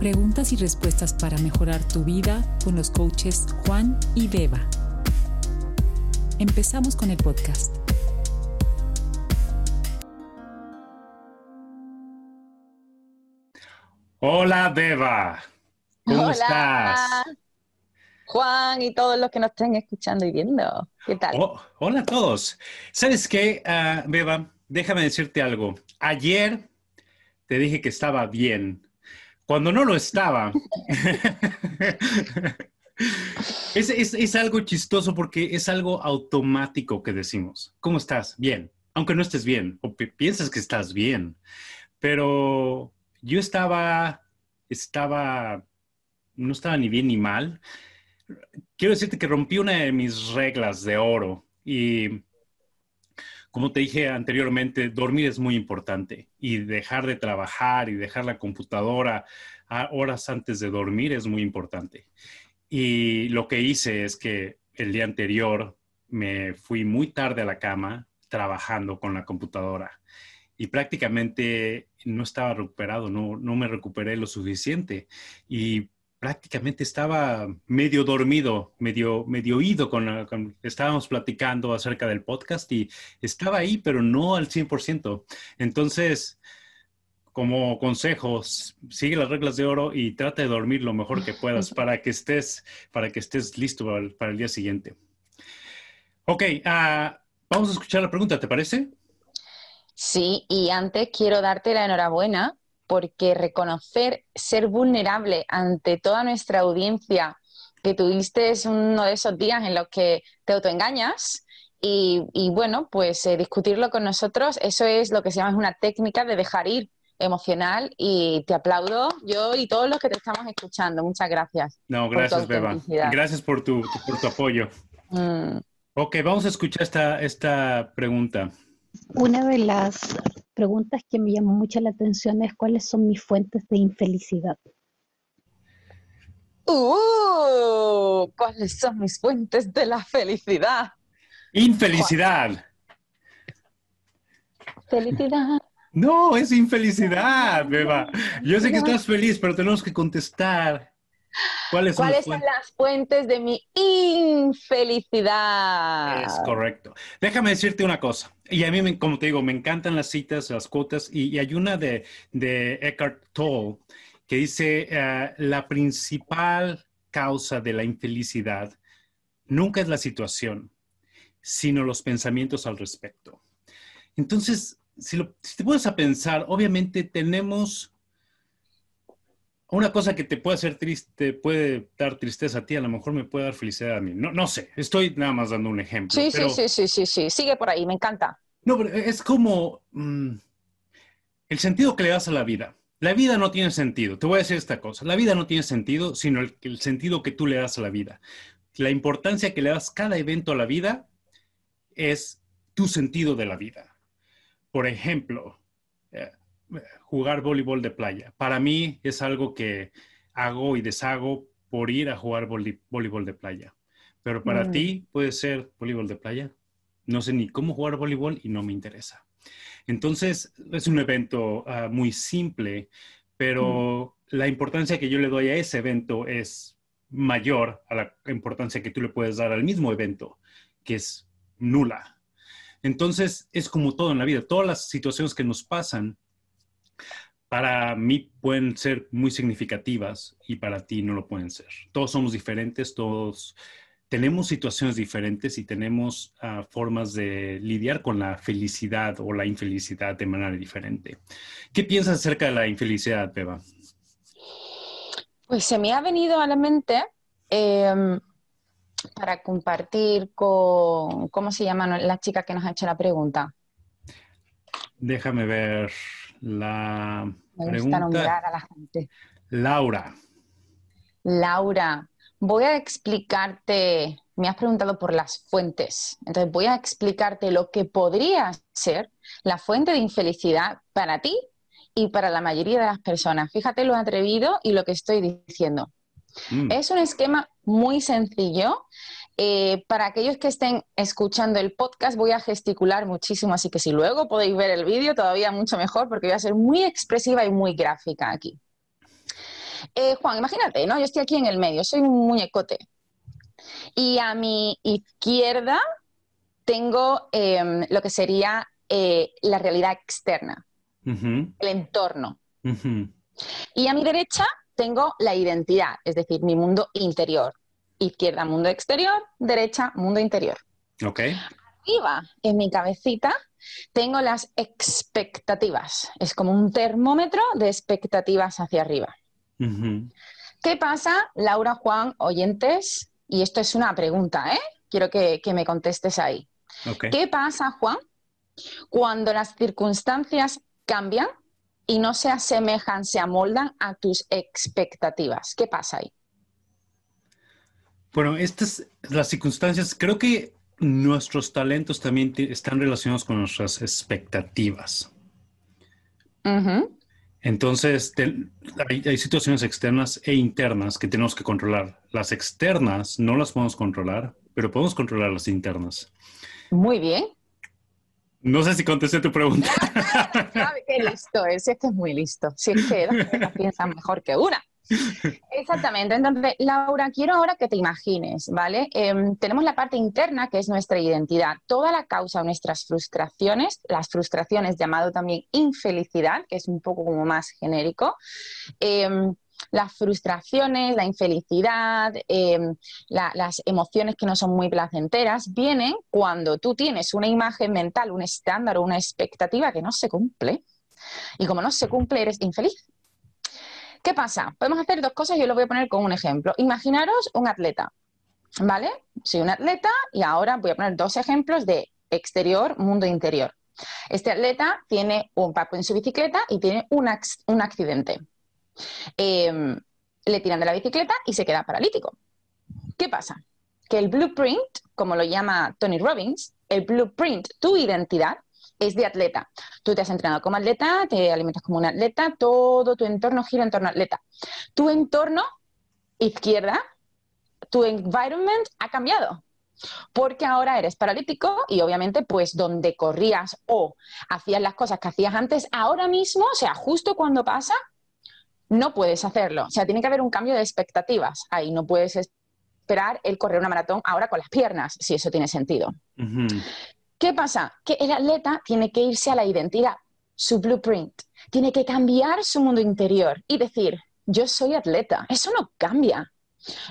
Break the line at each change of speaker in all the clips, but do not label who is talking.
Preguntas y respuestas para mejorar tu vida con los coaches Juan y Beba. Empezamos con el podcast.
Hola Beba, ¿cómo
Hola,
estás?
Juan y todos los que nos estén escuchando y viendo. ¿Qué tal?
Oh, hola a todos. ¿Sabes qué, ah, Beba? Déjame decirte algo. Ayer te dije que estaba bien. Cuando no lo estaba. es, es- es algo chistoso porque es algo automático que decimos. ¿Cómo estás? Bien. Aunque no estés bien o pi- piensas que estás bien. Pero yo estaba, estaba, no estaba ni bien ni mal. Quiero decirte que rompí una de mis reglas de oro y como te dije anteriormente, dormir es muy importante y dejar de trabajar y dejar la computadora a horas antes de dormir es muy importante. Y lo que hice es que el día anterior me fui muy tarde a la cama trabajando con la computadora y prácticamente no estaba recuperado, no, no me recuperé lo suficiente y prácticamente estaba medio dormido, medio, medio ido con, con- estábamos platicando acerca del podcast y estaba ahí, pero no al 100%. Entonces, como consejos, sigue las reglas de oro y trata de dormir lo mejor que puedas para que estés, para que estés listo para el, para el día siguiente. Ok, ah, vamos a escuchar la pregunta, ¿te parece?
Sí, y antes quiero darte la enhorabuena porque reconocer ser vulnerable ante toda nuestra audiencia, que tuviste uno de esos días en los que te autoengañas y, y bueno, pues eh, discutirlo con nosotros, eso es lo que se llama una técnica de dejar ir emocional y te aplaudo yo y todos los que te estamos escuchando. Muchas gracias.
No, gracias, Beba. Gracias por tu, por tu apoyo.
Mm.
Ok, vamos a escuchar esta, esta pregunta.
Una de las preguntas que me llamó mucho la atención es cuáles son mis fuentes de infelicidad.
Uh, ¿cuáles son mis fuentes de la felicidad?
Infelicidad.
Felicidad.
No, es infelicidad, Beba. Yo sé que estás feliz, pero tenemos que contestar. ¿Cuáles son
¿Cuáles
las
son
fuentes?
las fuentes de mi infelicidad?
Es correcto. Déjame decirte una cosa. Y a mí, como te digo, me encantan las citas, las cuotas. Y, y hay una de, de Eckhart Tolle que dice, eh, la principal causa de la infelicidad nunca es la situación, sino los pensamientos al respecto. Entonces, si te pones a pensar, obviamente tenemos una cosa que te puede hacer triste, puede dar tristeza a ti, a lo mejor me puede dar felicidad a mí. No, no sé, estoy nada más dando un ejemplo.
Sí,
pero-
sí, sí, sí, sí, sí. Sigue por ahí, me encanta.
No, pero es como mm, el sentido que le das a la vida. La vida no tiene sentido. Te voy a decir esta cosa. La vida no tiene sentido, sino el, el sentido que tú le das a la vida. La importancia que le das cada evento a la vida es tu sentido de la vida. Por ejemplo, jugar voleibol de playa. Para mí es algo que hago y deshago por ir a jugar voleibol de playa. Pero para
Mm.
ti puede ser voleibol de playa. No sé ni cómo jugar voleibol y no me interesa. Entonces, es un evento ah, muy simple, pero la importancia que yo le doy a ese evento es mayor a la importancia que tú le puedes dar al mismo evento, que es nula. Entonces, es como todo en la vida. Todas las situaciones que nos pasan, para mí pueden ser muy significativas y para ti no lo pueden ser. Todos somos diferentes, todos tenemos situaciones diferentes y tenemos ah, formas de lidiar con la felicidad o la infelicidad de manera diferente. ¿Qué piensas acerca de la infelicidad, Beba?
Pues se me ha venido a la mente em, para compartir con, ¿cómo se llama la chica que nos ha hecho la pregunta?
Déjame ver la
Me gusta
pregunta.
nombrar a la gente.
Laura.
Laura, voy a explicarte, me has preguntado por las fuentes, entonces voy a explicarte lo que podría ser la fuente de infelicidad para ti y para la mayoría de las personas. Fíjate lo atrevido y lo que estoy diciendo.
Mm,
Es un esquema muy sencillo. Eh, para aquellos que estén escuchando el podcast, voy a gesticular muchísimo, así que si luego podéis ver el vídeo, todavía mucho mejor, porque voy a ser muy expresiva y muy gráfica aquí. Eh, Juan, imagínate, ¿no? Yo estoy aquí en el medio, soy un muñecote. Y a mi izquierda tengo em, lo que sería eh, la realidad externa, el entorno. Y a mi derecha tengo la identidad, es decir, mi mundo interior. Izquierda, mundo exterior, derecha, mundo interior.
Ok.
Arriba, en mi cabecita, tengo las expectativas. Es como un termómetro de expectativas hacia arriba. ¿Qué pasa, Laura, Juan, oyentes? Y esto es una pregunta, ¿eh? Quiero que, me contestes ahí. ¿Qué pasa, Juan, cuando las circunstancias cambian y no se asemejan, se amoldan a tus expectativas? ¿Qué pasa ahí?
Bueno, estas las circunstancias, creo que nuestros talentos también están relacionados con nuestras expectativas. Entonces, hay, situaciones externas e internas que tenemos que controlar. Las externas no las podemos controlar, pero podemos controlar las internas.
Muy bien.
No sé si contesté tu pregunta.
Qué listo es, es que es muy listo. Si es que piensan mejor que una. Exactamente. Entonces, Laura, quiero ahora que te imagines, ¿vale? Em, tenemos la parte interna, que es nuestra identidad. Toda la causa de nuestras frustraciones, las frustraciones llamado también infelicidad, que es un poco como más genérico. Em, las frustraciones, la infelicidad, em, las emociones que no son muy placenteras, vienen cuando tú tienes una imagen mental, un estándar o una expectativa que no se cumple. Y como no se cumple, eres infeliz. ¿Qué pasa? Podemos hacer dos cosas yo lo voy a poner con un ejemplo. Imaginaros un atleta, ¿vale? Soy un atleta y ahora voy a poner dos ejemplos de exterior, mundo interior. Este atleta tiene un papo en su bicicleta y tiene un, accidente. Em, le tiran de la bicicleta y se queda paralítico. ¿Qué pasa? Que el blueprint, como lo llama Tony Robbins, el blueprint, tu identidad, es de atleta. Tú te has entrenado como atleta, te alimentas como un atleta, todo tu entorno gira en torno al atleta. Tu entorno izquierda, tu environment ha cambiado. Porque ahora eres paralítico y obviamente pues donde corrías o hacías las cosas que hacías antes, ahora mismo, o sea, justo cuando pasa, no puedes hacerlo. O sea, tiene que haber un cambio de expectativas. Ahí no puedes esperar el correr una maratón ahora con las piernas, si eso tiene sentido. ¿Qué pasa? Que el atleta tiene que irse a la identidad, su blueprint, tiene que cambiar su mundo interior y decir, yo soy atleta. Eso no cambia.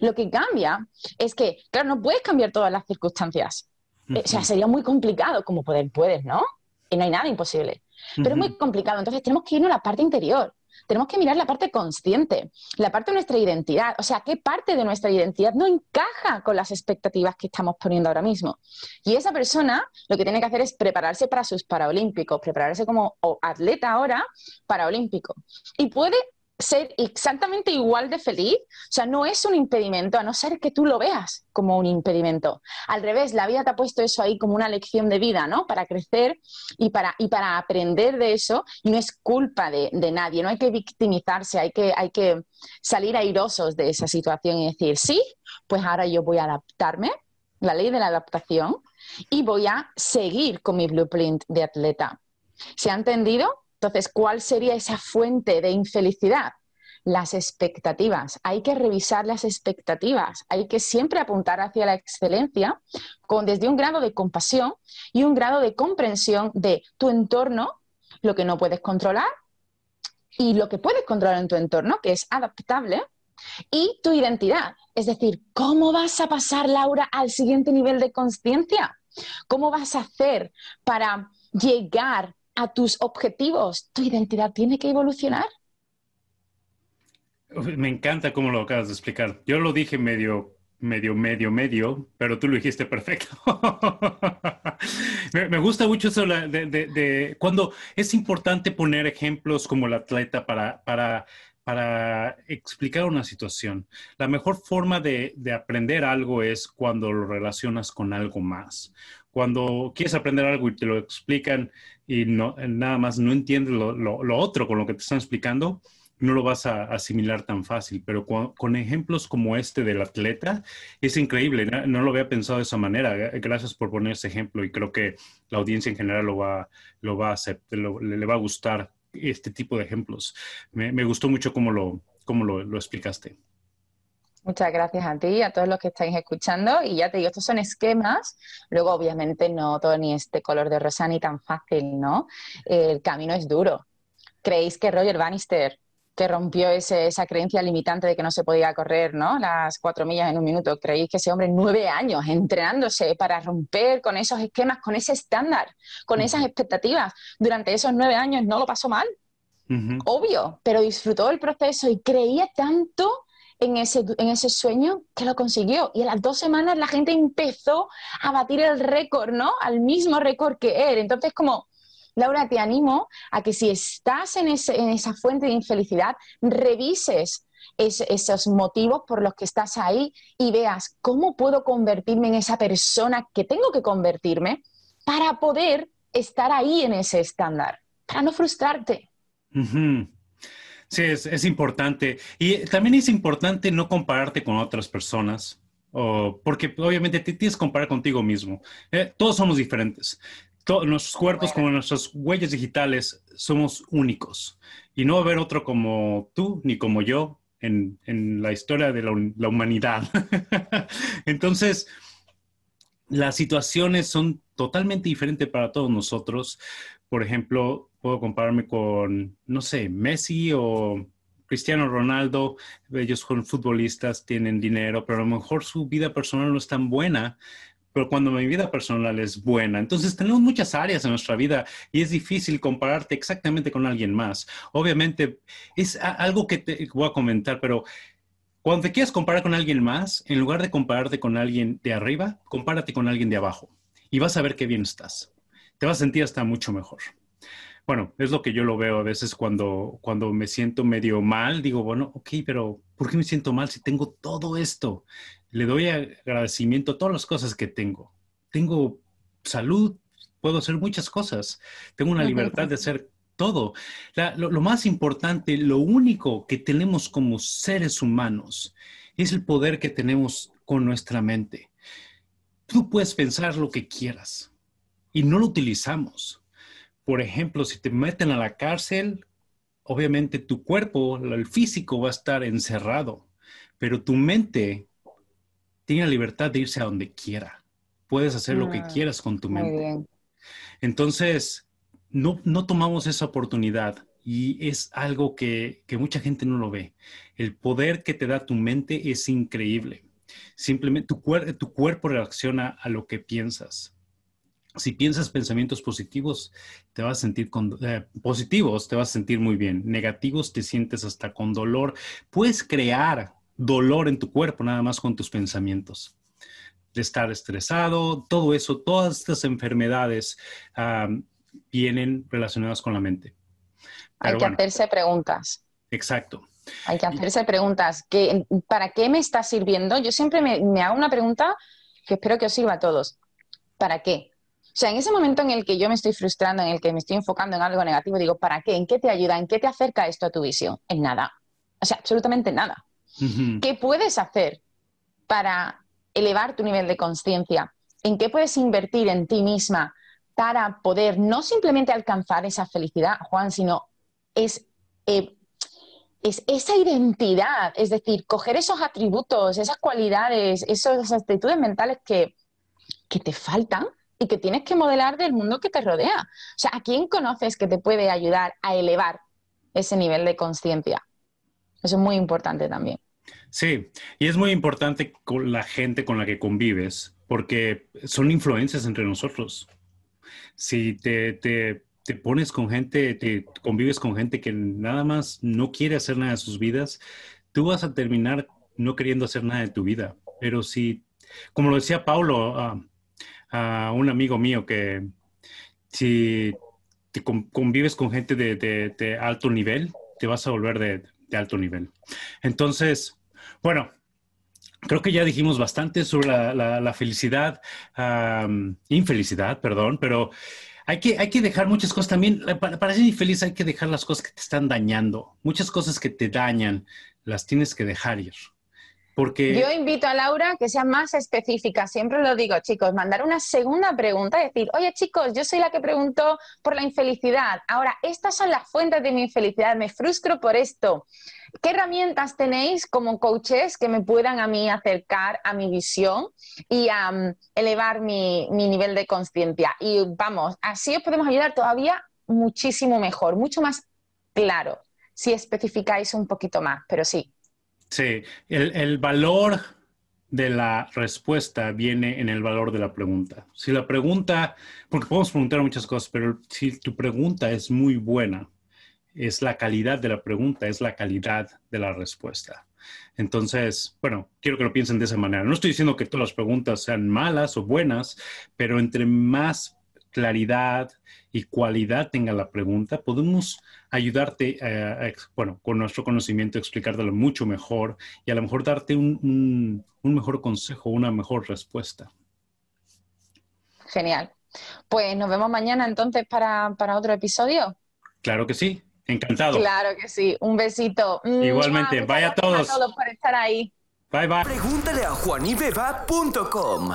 Lo que cambia es que, claro, no puedes cambiar todas las circunstancias. O sea, sería muy complicado, como poder puedes, ¿no? Y no hay nada imposible. Pero es muy complicado. Entonces tenemos que irnos a la parte interior tenemos que mirar la parte consciente, la parte de nuestra identidad. O sea, qué parte de nuestra identidad no encaja con las expectativas que estamos poniendo ahora mismo. Y esa persona lo que tiene que hacer es prepararse para sus Paralímpicos, prepararse como atleta ahora paraolímpico. Y puede ser exactamente igual de feliz, o sea, no es un impedimento, a no ser que tú lo veas como un impedimento. Al revés, la vida te ha puesto eso ahí como una lección de vida, ¿no? Para crecer y para, y para aprender de eso, y no es culpa de, nadie, no hay que victimizarse, hay que, hay que salir airosos de esa situación y decir, sí, pues ahora yo voy a adaptarme, la ley de la adaptación, y voy a seguir con mi blueprint de atleta. ¿Se ha entendido? Entonces, ¿cuál sería esa fuente de infelicidad? Las expectativas. Hay que revisar las expectativas. Hay que siempre apuntar hacia la excelencia con, desde un grado de compasión y un grado de comprensión de tu entorno, lo que no puedes controlar y lo que puedes controlar en tu entorno, que es adaptable, y tu identidad. Es decir, ¿cómo vas a pasar, Laura, al siguiente nivel de conciencia? ¿Cómo vas a hacer para llegar a tus objetivos, tu identidad tiene que evolucionar.
Me encanta cómo lo acabas de explicar. Yo lo dije medio, medio, medio, medio, pero tú lo dijiste perfecto. me, gusta mucho eso de, cuando es importante poner ejemplos como el atleta para, para, para explicar una situación. La mejor forma de, de aprender algo es cuando lo relacionas con algo más. Cuando quieres aprender algo y te lo explican y no, nada más no entiendes lo, otro con lo que te están explicando, no lo vas a asimilar tan fácil. Pero con, ejemplos como este del atleta, es increíble. No, lo había pensado de esa manera. Gracias por poner ese ejemplo y creo que la audiencia en general lo va, lo va a hacer, le, va a gustar este tipo de ejemplos. Me, gustó mucho cómo lo, cómo lo, lo explicaste.
Muchas gracias a ti y a todos los que estáis escuchando. Y ya te digo, estos son esquemas. Luego, obviamente, no todo ni este color de rosa ni tan fácil, ¿no? El camino es duro. ¿Creéis que Roger Bannister, que rompió esa creencia limitante de que no se podía correr, ¿no? Las cuatro millas en un minuto, ¿creéis que ese hombre, nueve años entrenándose para romper con esos esquemas, con ese estándar, con esas expectativas, durante esos nueve años no lo pasó mal? Obvio, pero disfrutó el proceso y creía tanto en ese, en ese sueño que lo consiguió. Y a las dos semanas la gente empezó a batir el récord, ¿no? Al mismo récord que él. Entonces, como, Laura, te animo a que si estás en, esa fuente de infelicidad, revises esos motivos por los que estás ahí y veas cómo puedo convertirme en esa persona que tengo que convertirme para poder estar ahí en ese estándar, para no frustrarte.
Sí, es, importante. Y también es importante no compararte con otras personas, porque obviamente te tienes que comparar contigo mismo. Eh, todos somos diferentes. Todos, nuestros cuerpos, como nuestras huellas digitales, somos únicos. Y no va a haber otro como tú ni como yo en, la historia de la humanidad. Entonces, las situaciones son totalmente diferentes para todos nosotros. Por ejemplo, puedo compararme con, no sé, Messi o Cristiano Ronaldo, ellos son futbolistas, tienen dinero, pero a lo mejor su vida personal no es tan buena, pero cuando mi vida personal es buena. Entonces tenemos muchas áreas en nuestra vida y es difícil compararte exactamente con alguien más. Obviamente es algo que te voy a comentar, pero cuando te quieres comparar con alguien más, en lugar de compararte con alguien de arriba, compárate con alguien de abajo y vas a ver qué bien estás. Te vas a sentir hasta mucho mejor. Bueno, es lo que yo lo veo a veces cuando, cuando me siento medio mal, digo, bueno, ok, pero ¿por qué me siento mal si tengo todo esto? Le doy agradecimiento a todas las cosas que tengo. Tengo salud, puedo hacer muchas cosas, tengo una libertad de hacer todo. lo, lo, más importante, lo único que tenemos como seres humanos es el poder que tenemos con nuestra mente. Tú puedes pensar lo que quieras y no lo utilizamos por ejemplo, si te meten a la cárcel, obviamente tu cuerpo, el físico va a estar encerrado, pero tu mente tiene la libertad de irse a donde quiera. Puedes hacer lo que ah, quieras con tu mente. Entonces, no, no tomamos esa oportunidad y es algo que, que, mucha gente no lo ve. El poder que te da tu mente es increíble. Simplemente tu, tu cuerpo reacciona a lo que piensas si piensas pensamientos positivos, te vas a sentir con, eh, positivos, te vas a sentir muy bien. Negativos, te sientes hasta con dolor. Puedes crear dolor en tu cuerpo nada más con tus pensamientos. De estar estresado, todo eso, todas estas enfermedades vienen relacionadas con la mente.
Hay que hacerse preguntas.
Exacto.
Hay que hacerse preguntas. ¿Para qué me está sirviendo? Yo siempre me, me hago una pregunta que espero que os sirva a todos. ¿Para qué? O sea, en ese momento en el que yo me estoy frustrando, en el que me estoy enfocando en algo negativo, digo, ¿para qué? ¿En qué te ayuda? ¿En qué te acerca esto a tu visión? En nada. O sea, absolutamente nada. ¿Qué puedes hacer para elevar tu nivel de conciencia? ¿En qué puedes invertir en ti misma para poder no simplemente alcanzar esa felicidad, Juan, sino es, eh, es esa identidad, es decir, coger esos atributos, esas cualidades, esas actitudes mentales que, que te faltan y que tienes que modelar del mundo que te rodea. O sea, ¿a quién conoces que te puede ayudar a elevar ese nivel de conciencia? Eso es muy importante también.
Sí, y es muy importante con la gente con la que convives, porque son influencias entre nosotros. Si te, te, pones con gente, te convives con gente que nada más no quiere hacer nada de sus vidas, tú vas a terminar no queriendo hacer nada de tu vida. Pero si, como lo decía Paulo, ah, a un amigo mío que si te convives con gente de, alto nivel, te vas a volver de, alto nivel. Entonces, bueno, creo que ya dijimos bastante sobre la, felicidad, infelicidad, perdón, pero hay que, hay que dejar muchas cosas también. Para, para, ser infeliz hay que dejar las cosas que te están dañando. Muchas cosas que te dañan las tienes que dejar ir
Yo invito a Laura que sea más específica, siempre lo digo, chicos, mandar una segunda pregunta, decir, oye chicos, yo soy la que preguntó por la infelicidad, ahora estas son las fuentes de mi infelicidad, me frustro por esto. ¿Qué herramientas tenéis como coaches que me puedan a mí acercar a mi visión y a mm, elevar mi, mi nivel de conciencia? Y vamos, así os podemos ayudar todavía muchísimo mejor, mucho más claro, si especificáis un poquito más, pero sí,
Sí, el, valor de la respuesta viene en el valor de la pregunta. Si la pregunta, porque podemos preguntar muchas cosas, pero si tu pregunta es muy buena, es la calidad de la pregunta, es la calidad de la respuesta. Entonces, bueno, quiero que lo piensen de esa manera. No estoy diciendo que todas las preguntas sean malas o buenas, pero entre más claridad y cualidad tenga la pregunta, podemos ayudarte, eh, bueno, con nuestro conocimiento, explicártelo mucho mejor y a lo mejor darte un, mejor consejo, una mejor respuesta.
Genial. Pues nos vemos mañana entonces para, otro episodio.
Claro que sí, encantado.
Claro que sí, un besito.
Igualmente, vaya a todos.
A todos por estar ahí.
Bye bye.
Pregúntale a juanibeba.com.